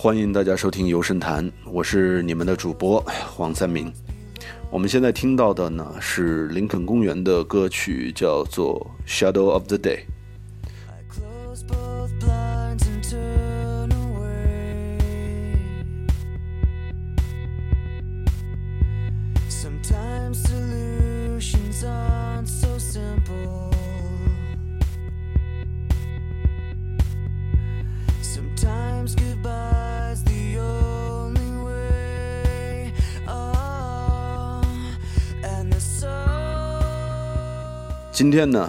欢迎大家收听游神谈，我是你们的主播黄三明。我们现在听到的呢是林肯公园的歌曲，叫做《Shadow of the Day》。今天呢，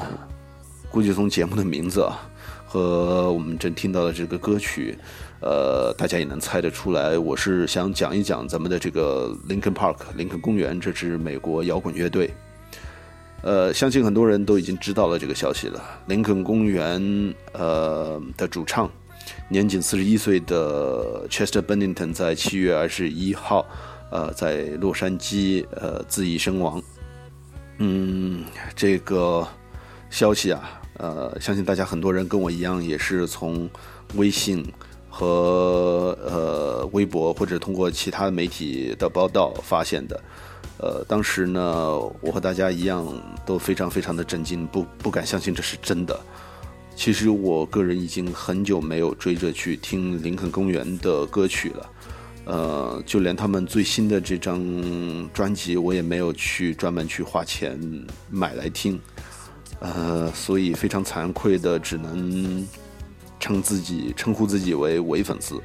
估计从节目的名字啊和我们正听到的这个歌曲，呃，大家也能猜得出来，我是想讲一讲咱们的这个 Lincoln Park 林肯公园这支美国摇滚乐队。呃，相信很多人都已经知道了这个消息了。林肯公园呃的主唱，年仅四十一岁的 Chester Bennington 在七月二十一号，呃，在洛杉矶呃自缢身亡。嗯，这个消息啊，呃，相信大家很多人跟我一样，也是从微信和呃微博或者通过其他媒体的报道发现的。呃，当时呢，我和大家一样都非常非常的震惊，不不敢相信这是真的。其实我个人已经很久没有追着去听林肯公园的歌曲了。呃，就连他们最新的这张专辑，我也没有去专门去花钱买来听，呃，所以非常惭愧的，只能称自己称呼自己为伪粉丝。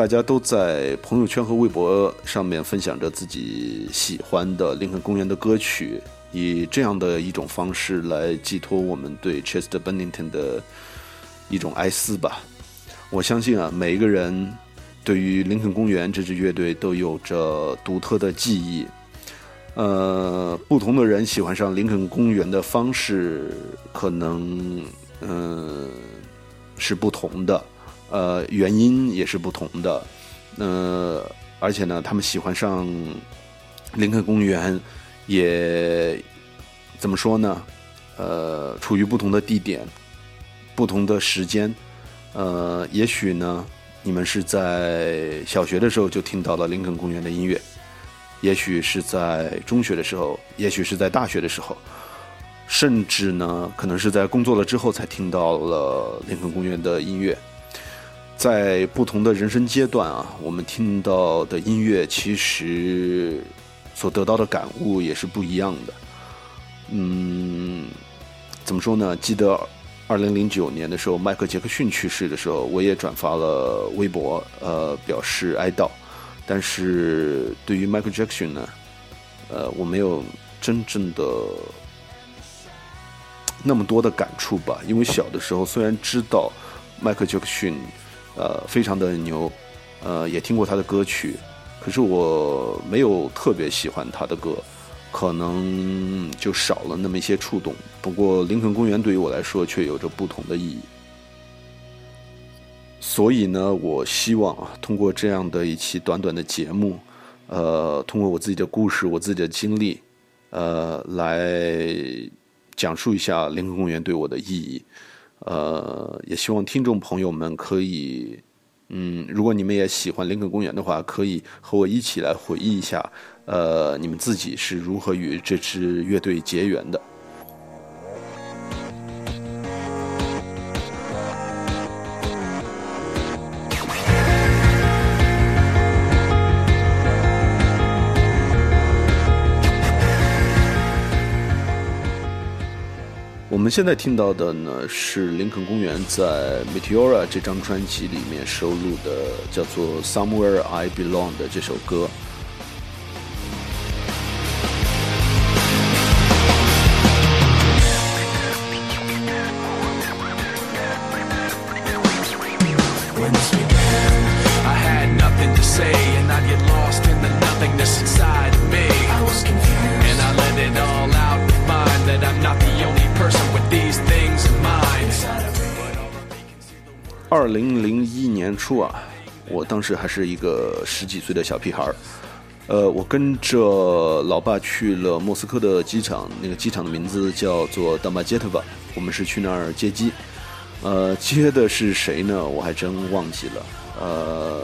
大家都在朋友圈和微博上面分享着自己喜欢的林肯公园的歌曲，以这样的一种方式来寄托我们对 Chester Bennington 的一种哀思吧。我相信啊，每一个人对于林肯公园这支乐队都有着独特的记忆。呃，不同的人喜欢上林肯公园的方式，可能嗯是不同的。呃，原因也是不同的，呃，而且呢，他们喜欢上林肯公园，也怎么说呢？呃，处于不同的地点，不同的时间，呃，也许呢，你们是在小学的时候就听到了林肯公园的音乐，也许是在中学的时候，也许是在大学的时候，甚至呢，可能是在工作了之后才听到了林肯公园的音乐。在不同的人生阶段啊，我们听到的音乐其实所得到的感悟也是不一样的。嗯，怎么说呢？记得二零零九年的时候，迈克杰克逊去世的时候，我也转发了微博，呃，表示哀悼。但是对于迈克杰克逊呢，呃，我没有真正的那么多的感触吧，因为小的时候虽然知道迈克杰克逊。呃，非常的牛，呃，也听过他的歌曲，可是我没有特别喜欢他的歌，可能就少了那么一些触动。不过，林肯公园对于我来说却有着不同的意义。所以呢，我希望，通过这样的一期短短的节目，呃，通过我自己的故事、我自己的经历，呃，来讲述一下林肯公园对我的意义。呃，也希望听众朋友们可以，嗯，如果你们也喜欢林肯公园的话，可以和我一起来回忆一下，呃，你们自己是如何与这支乐队结缘的。现在听到的呢，是林肯公园在《Meteora》这张专辑里面收录的，叫做《Somewhere I Belong》的这首歌。零零一年初啊，我当时还是一个十几岁的小屁孩儿。呃，我跟着老爸去了莫斯科的机场，那个机场的名字叫做 d o m a j e t o v a 我们是去那儿接机。呃，接的是谁呢？我还真忘记了。呃，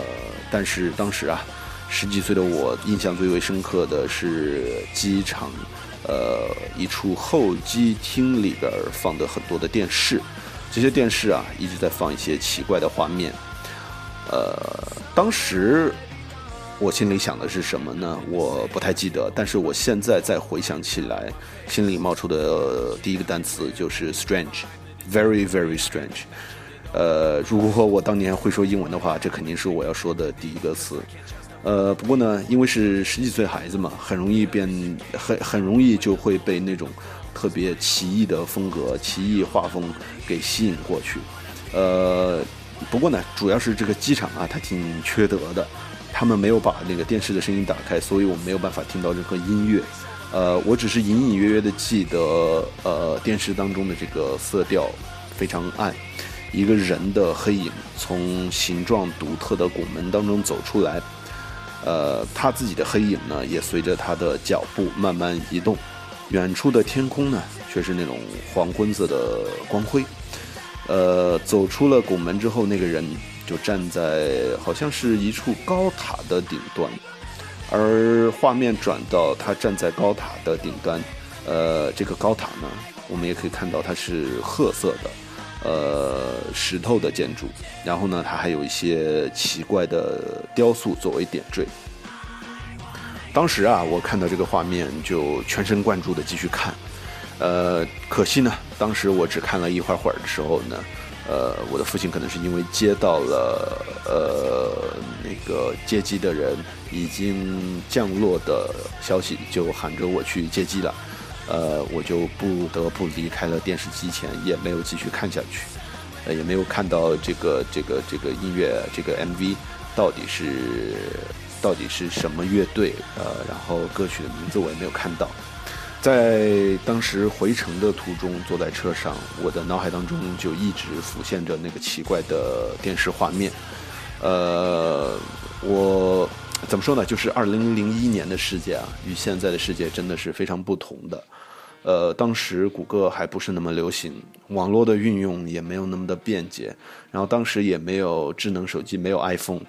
但是当时啊，十几岁的我印象最为深刻的是机场，呃，一处候机厅里边放的很多的电视，这些电视啊一直在放一些奇怪的画面。呃，当时。我心里想的是什么呢？我不太记得，但是我现在再回想起来，心里冒出的第一个单词就是 strange，very very strange。呃，如果我当年会说英文的话，这肯定是我要说的第一个词。呃，不过呢，因为是十几岁孩子嘛，很容易变，很很容易就会被那种特别奇异的风格、奇异画风给吸引过去。呃，不过呢，主要是这个机场啊，它挺缺德的。他们没有把那个电视的声音打开，所以我没有办法听到任何音乐。呃，我只是隐隐约约的记得，呃，电视当中的这个色调非常暗，一个人的黑影从形状独特的拱门当中走出来，呃，他自己的黑影呢也随着他的脚步慢慢移动，远处的天空呢却是那种黄昏色的光辉。呃，走出了拱门之后，那个人。就站在好像是一处高塔的顶端，而画面转到他站在高塔的顶端，呃，这个高塔呢，我们也可以看到它是褐色的，呃，石头的建筑，然后呢，它还有一些奇怪的雕塑作为点缀。当时啊，我看到这个画面就全神贯注的继续看，呃，可惜呢，当时我只看了一会儿会儿的时候呢。呃，我的父亲可能是因为接到了呃那个接机的人已经降落的消息，就喊着我去接机了。呃，我就不得不离开了电视机前，也没有继续看下去，呃，也没有看到这个这个这个音乐这个 MV 到底是到底是什么乐队，呃，然后歌曲的名字我也没有看到。在当时回程的途中，坐在车上，我的脑海当中就一直浮现着那个奇怪的电视画面。呃，我怎么说呢？就是二零零一年的世界啊，与现在的世界真的是非常不同的。呃，当时谷歌还不是那么流行，网络的运用也没有那么的便捷，然后当时也没有智能手机，没有 iPhone，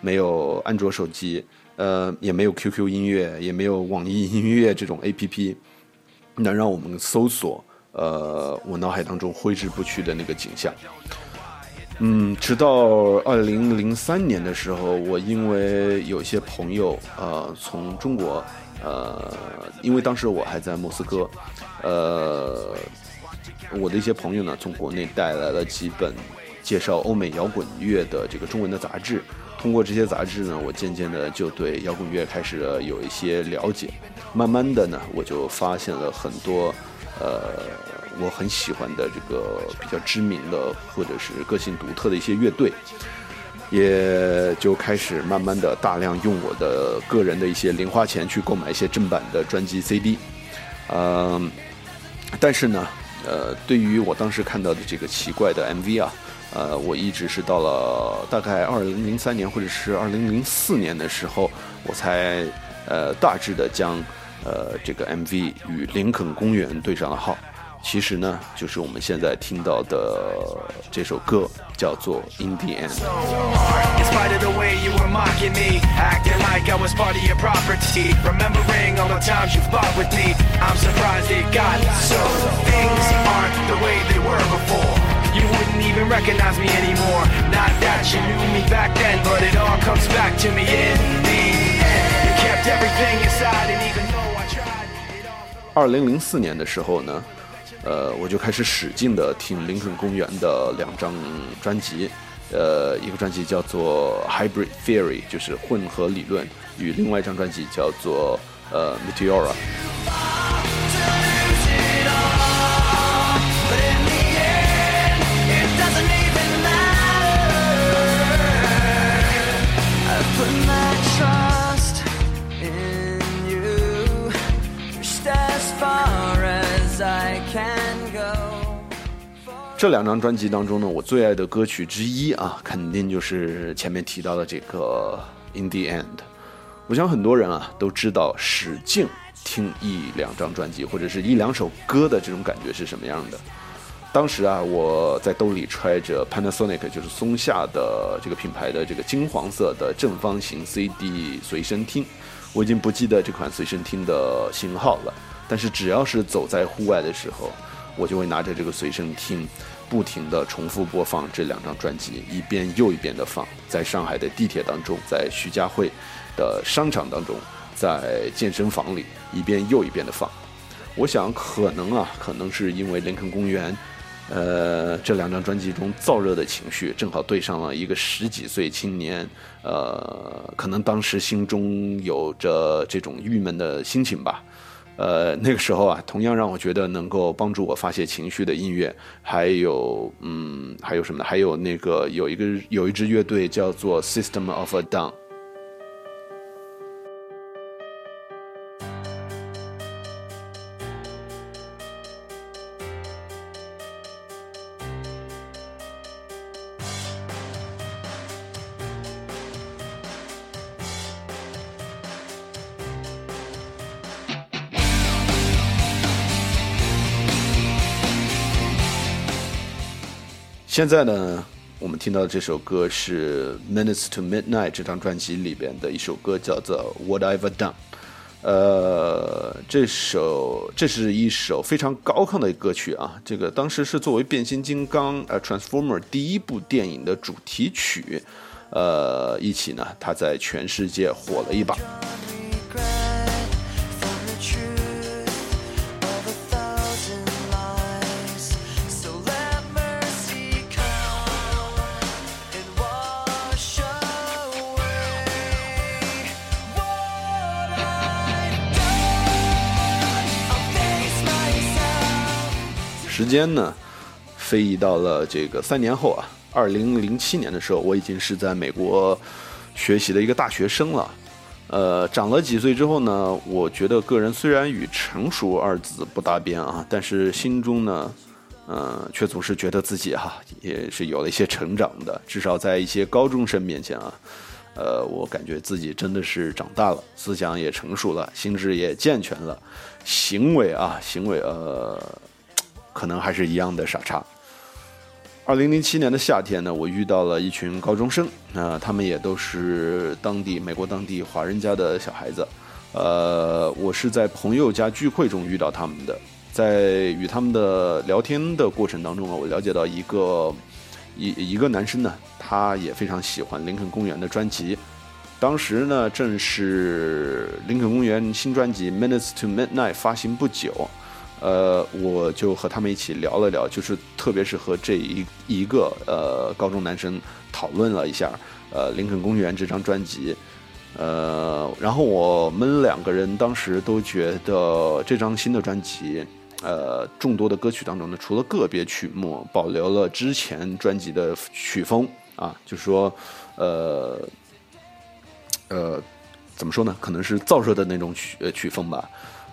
没有安卓手机。呃，也没有 QQ 音乐，也没有网易音乐这种 APP，能让我们搜索。呃，我脑海当中挥之不去的那个景象。嗯，直到二零零三年的时候，我因为有些朋友，呃，从中国，呃，因为当时我还在莫斯科，呃，我的一些朋友呢，从国内带来了几本介绍欧美摇滚乐的这个中文的杂志。通过这些杂志呢，我渐渐的就对摇滚乐开始有一些了解。慢慢的呢，我就发现了很多，呃，我很喜欢的这个比较知名的或者是个性独特的一些乐队，也就开始慢慢的大量用我的个人的一些零花钱去购买一些正版的专辑 CD。嗯，但是呢，呃，对于我当时看到的这个奇怪的 MV 啊。呃，我一直是到了大概二零零三年或者是二零零四年的时候，我才呃大致的将呃这个 MV 与林肯公园对上了号。其实呢，就是我们现在听到的这首歌，叫做《In the End》。二零零四年的时候呢，呃，我就开始使劲的听林肯公园的两张专辑，呃，一个专辑叫做《Hybrid Theory》，就是混合理论，与另外一张专辑叫做呃《Meteora》。这两张专辑当中呢，我最爱的歌曲之一啊，肯定就是前面提到的这个《In the End》。我想很多人啊都知道，使劲听一两张专辑或者是一两首歌的这种感觉是什么样的。当时啊，我在兜里揣着 Panasonic，就是松下的这个品牌的这个金黄色的正方形 CD 随身听，我已经不记得这款随身听的型号了。但是只要是走在户外的时候，我就会拿着这个随身听，不停地重复播放这两张专辑，一遍又一遍地放。在上海的地铁当中，在徐家汇的商场当中，在健身房里，一遍又一遍地放。我想可能啊，可能是因为林肯公园。呃，这两张专辑中燥热的情绪，正好对上了一个十几岁青年，呃，可能当时心中有着这种郁闷的心情吧。呃，那个时候啊，同样让我觉得能够帮助我发泄情绪的音乐，还有，嗯，还有什么呢？还有那个有一个有一支乐队叫做 System of a Down。现在呢，我们听到的这首歌是《Minutes to Midnight》这张专辑里边的一首歌，叫做《What I've Done》。呃，这首这是一首非常高亢的歌曲啊。这个当时是作为变形金刚呃《Transformer》第一部电影的主题曲，呃，一起呢，它在全世界火了一把。时间呢，飞移到了这个三年后啊，二零零七年的时候，我已经是在美国学习的一个大学生了。呃，长了几岁之后呢，我觉得个人虽然与成熟二字不搭边啊，但是心中呢，呃，却总是觉得自己哈也是有了一些成长的。至少在一些高中生面前啊，呃，我感觉自己真的是长大了，思想也成熟了，心智也健全了，行为啊，行为呃。可能还是一样的傻叉。二零零七年的夏天呢，我遇到了一群高中生，那他们也都是当地美国当地华人家的小孩子。呃，我是在朋友家聚会中遇到他们的，在与他们的聊天的过程当中啊，我了解到一个一一个男生呢，他也非常喜欢林肯公园的专辑。当时呢，正是林肯公园新专辑《Minutes to Midnight》发行不久。呃，我就和他们一起聊了聊，就是特别是和这一一个呃高中男生讨论了一下，呃，林肯公园这张专辑，呃，然后我们两个人当时都觉得这张新的专辑，呃，众多的歌曲当中呢，除了个别曲目保留了之前专辑的曲风啊，就说，呃，呃，怎么说呢？可能是燥热的那种曲曲风吧。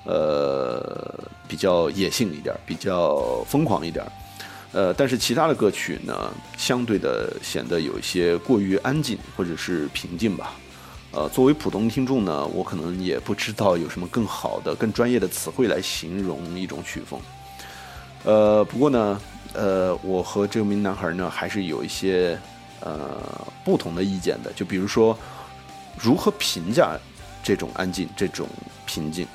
呃，比较野性一点，比较疯狂一点，呃，但是其他的歌曲呢，相对的显得有一些过于安静或者是平静吧。呃，作为普通听众呢，我可能也不知道有什么更好的、更专业的词汇来形容一种曲风。呃，不过呢，呃，我和这名男孩呢，还是有一些呃不同的意见的。就比如说，如何评价这种安静、这种平静？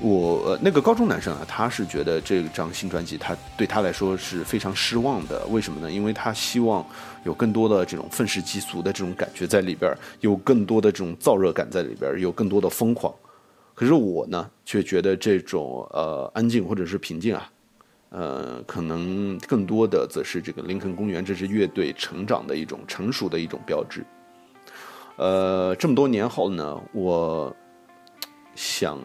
我那个高中男生啊，他是觉得这张新专辑，他对他来说是非常失望的。为什么呢？因为他希望有更多的这种愤世嫉俗的这种感觉在里边，有更多的这种燥热感在里边，有更多的疯狂。可是我呢，却觉得这种呃安静或者是平静啊，呃，可能更多的则是这个林肯公园这支乐队成长的一种成熟的一种标志。呃，这么多年后呢，我想。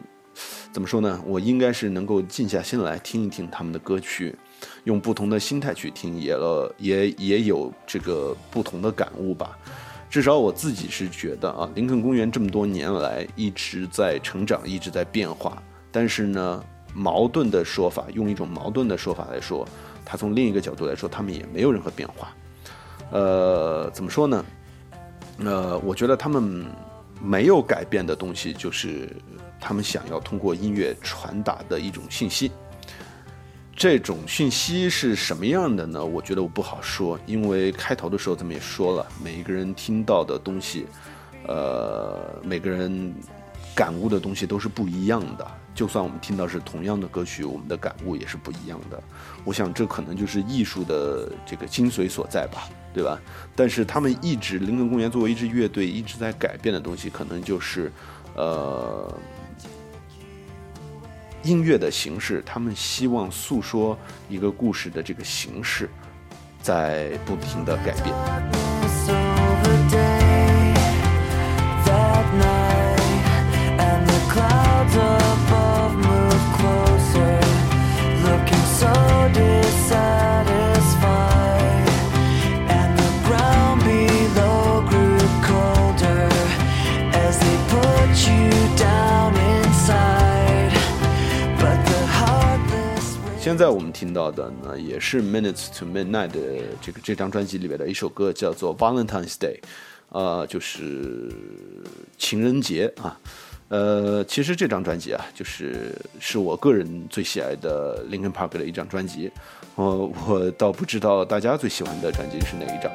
怎么说呢？我应该是能够静下心来听一听他们的歌曲，用不同的心态去听，也了也也有这个不同的感悟吧。至少我自己是觉得啊，林肯公园这么多年来一直在成长，一直在变化。但是呢，矛盾的说法，用一种矛盾的说法来说，他从另一个角度来说，他们也没有任何变化。呃，怎么说呢？呃，我觉得他们没有改变的东西，就是他们想要通过音乐传达的一种信息。这种信息是什么样的呢？我觉得我不好说，因为开头的时候咱们也说了，每一个人听到的东西，呃，每个人感悟的东西都是不一样的。就算我们听到是同样的歌曲，我们的感悟也是不一样的。我想这可能就是艺术的这个精髓所在吧，对吧？但是他们一直林肯公园作为一支乐队一直在改变的东西，可能就是呃。音乐的形式，他们希望诉说一个故事的这个形式，在不停的改变。现在我们听到的呢，也是 Minutes to Midnight 的这个这张专辑里边的一首歌，叫做 Valentine's Day，呃，就是情人节啊。呃，其实这张专辑啊，就是是我个人最喜爱的 Linkin Park 的一张专辑。我我倒不知道大家最喜欢的专辑是哪一张。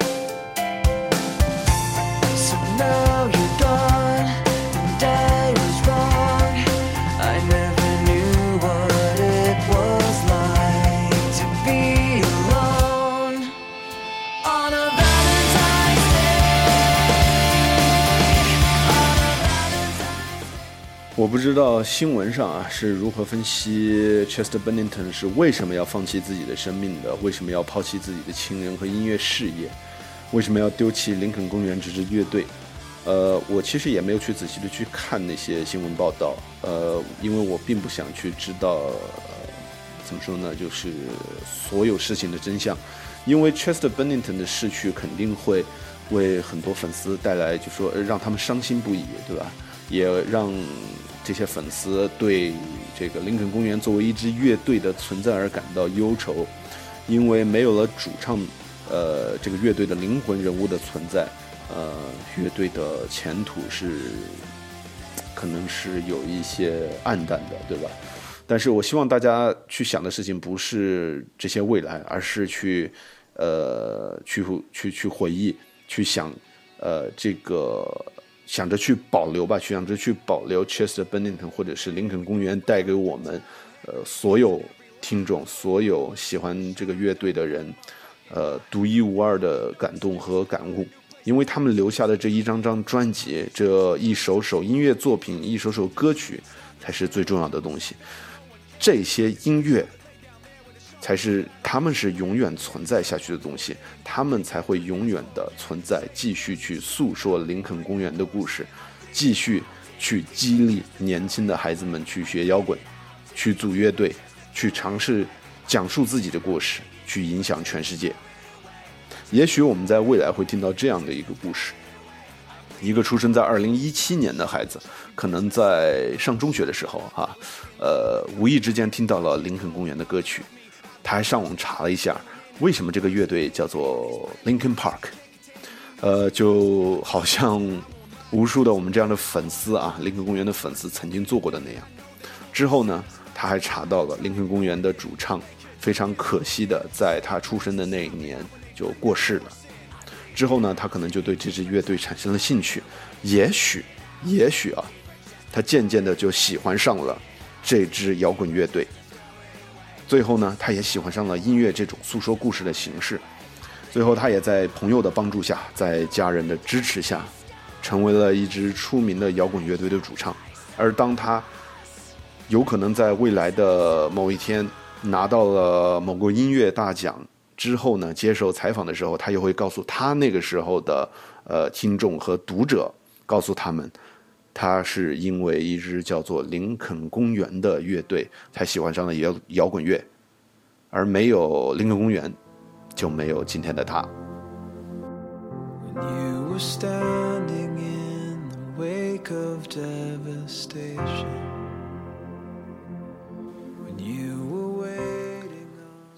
我不知道新闻上啊是如何分析 Chester Bennington 是为什么要放弃自己的生命的？为什么要抛弃自己的亲人和音乐事业？为什么要丢弃林肯公园这支乐队？呃，我其实也没有去仔细的去看那些新闻报道，呃，因为我并不想去知道，怎么说呢，就是所有事情的真相，因为 Chester Bennington 的逝去肯定会为很多粉丝带来，就说让他们伤心不已，对吧？也让这些粉丝对这个林肯公园作为一支乐队的存在而感到忧愁，因为没有了主唱，呃，这个乐队的灵魂人物的存在，呃，乐队的前途是可能是有一些暗淡的，对吧？但是我希望大家去想的事情不是这些未来，而是去，呃，去去去回忆，去想，呃，这个。想着去保留吧，去想着去保留 Chester Bennington 或者是林肯公园带给我们，呃，所有听众、所有喜欢这个乐队的人，呃，独一无二的感动和感悟，因为他们留下的这一张张专辑，这一首首音乐作品，一首首歌曲，才是最重要的东西。这些音乐。才是他们是永远存在下去的东西，他们才会永远的存在，继续去诉说林肯公园的故事，继续去激励年轻的孩子们去学摇滚，去组乐队，去尝试讲述自己的故事，去影响全世界。也许我们在未来会听到这样的一个故事：一个出生在二零一七年的孩子，可能在上中学的时候，哈，呃，无意之间听到了林肯公园的歌曲。他还上网查了一下，为什么这个乐队叫做 Linkin Park，呃，就好像无数的我们这样的粉丝啊，林肯公园的粉丝曾经做过的那样。之后呢，他还查到了林肯公园的主唱非常可惜的在他出生的那一年就过世了。之后呢，他可能就对这支乐队产生了兴趣，也许，也许啊，他渐渐的就喜欢上了这支摇滚乐队。最后呢，他也喜欢上了音乐这种诉说故事的形式。最后，他也在朋友的帮助下，在家人的支持下，成为了一支出名的摇滚乐队的主唱。而当他有可能在未来的某一天拿到了某个音乐大奖之后呢，接受采访的时候，他又会告诉他那个时候的呃听众和读者，告诉他们。他是因为一支叫做林肯公园的乐队才喜欢上了摇摇滚乐，而没有林肯公园，就没有今天的他。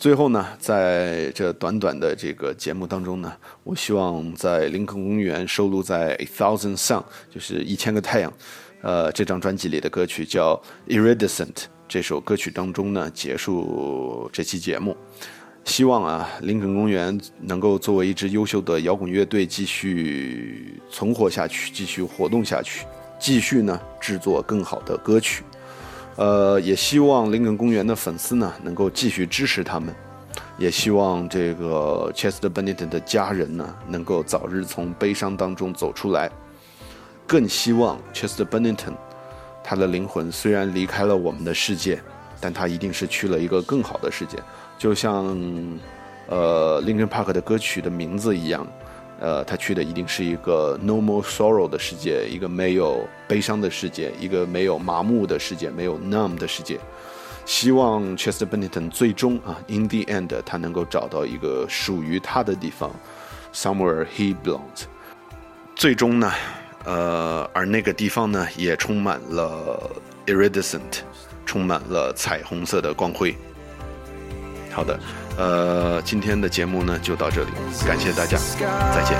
最后呢，在这短短的这个节目当中呢，我希望在林肯公园收录在《A Thousand Sun》就是一千个太阳，呃，这张专辑里的歌曲叫《Iridescent》这首歌曲当中呢，结束这期节目。希望啊，林肯公园能够作为一支优秀的摇滚乐队继续存活下去，继续活动下去，继续呢制作更好的歌曲。呃，也希望林肯公园的粉丝呢能够继续支持他们，也希望这个 Chester Bennington 的家人呢能够早日从悲伤当中走出来，更希望 Chester Bennington 他的灵魂虽然离开了我们的世界，但他一定是去了一个更好的世界，就像呃 Linkin Park 的歌曲的名字一样。呃，他去的一定是一个 no more sorrow 的世界，一个没有悲伤的世界，一个没有麻木的世界，没有 numb 的世界。希望 Chester Bennington 最终啊，in the end，他能够找到一个属于他的地方，somewhere he belongs。最终呢，呃，而那个地方呢，也充满了 iridescent，充满了彩虹色的光辉。好的。呃，今天的节目呢就到这里，感谢大家，再见。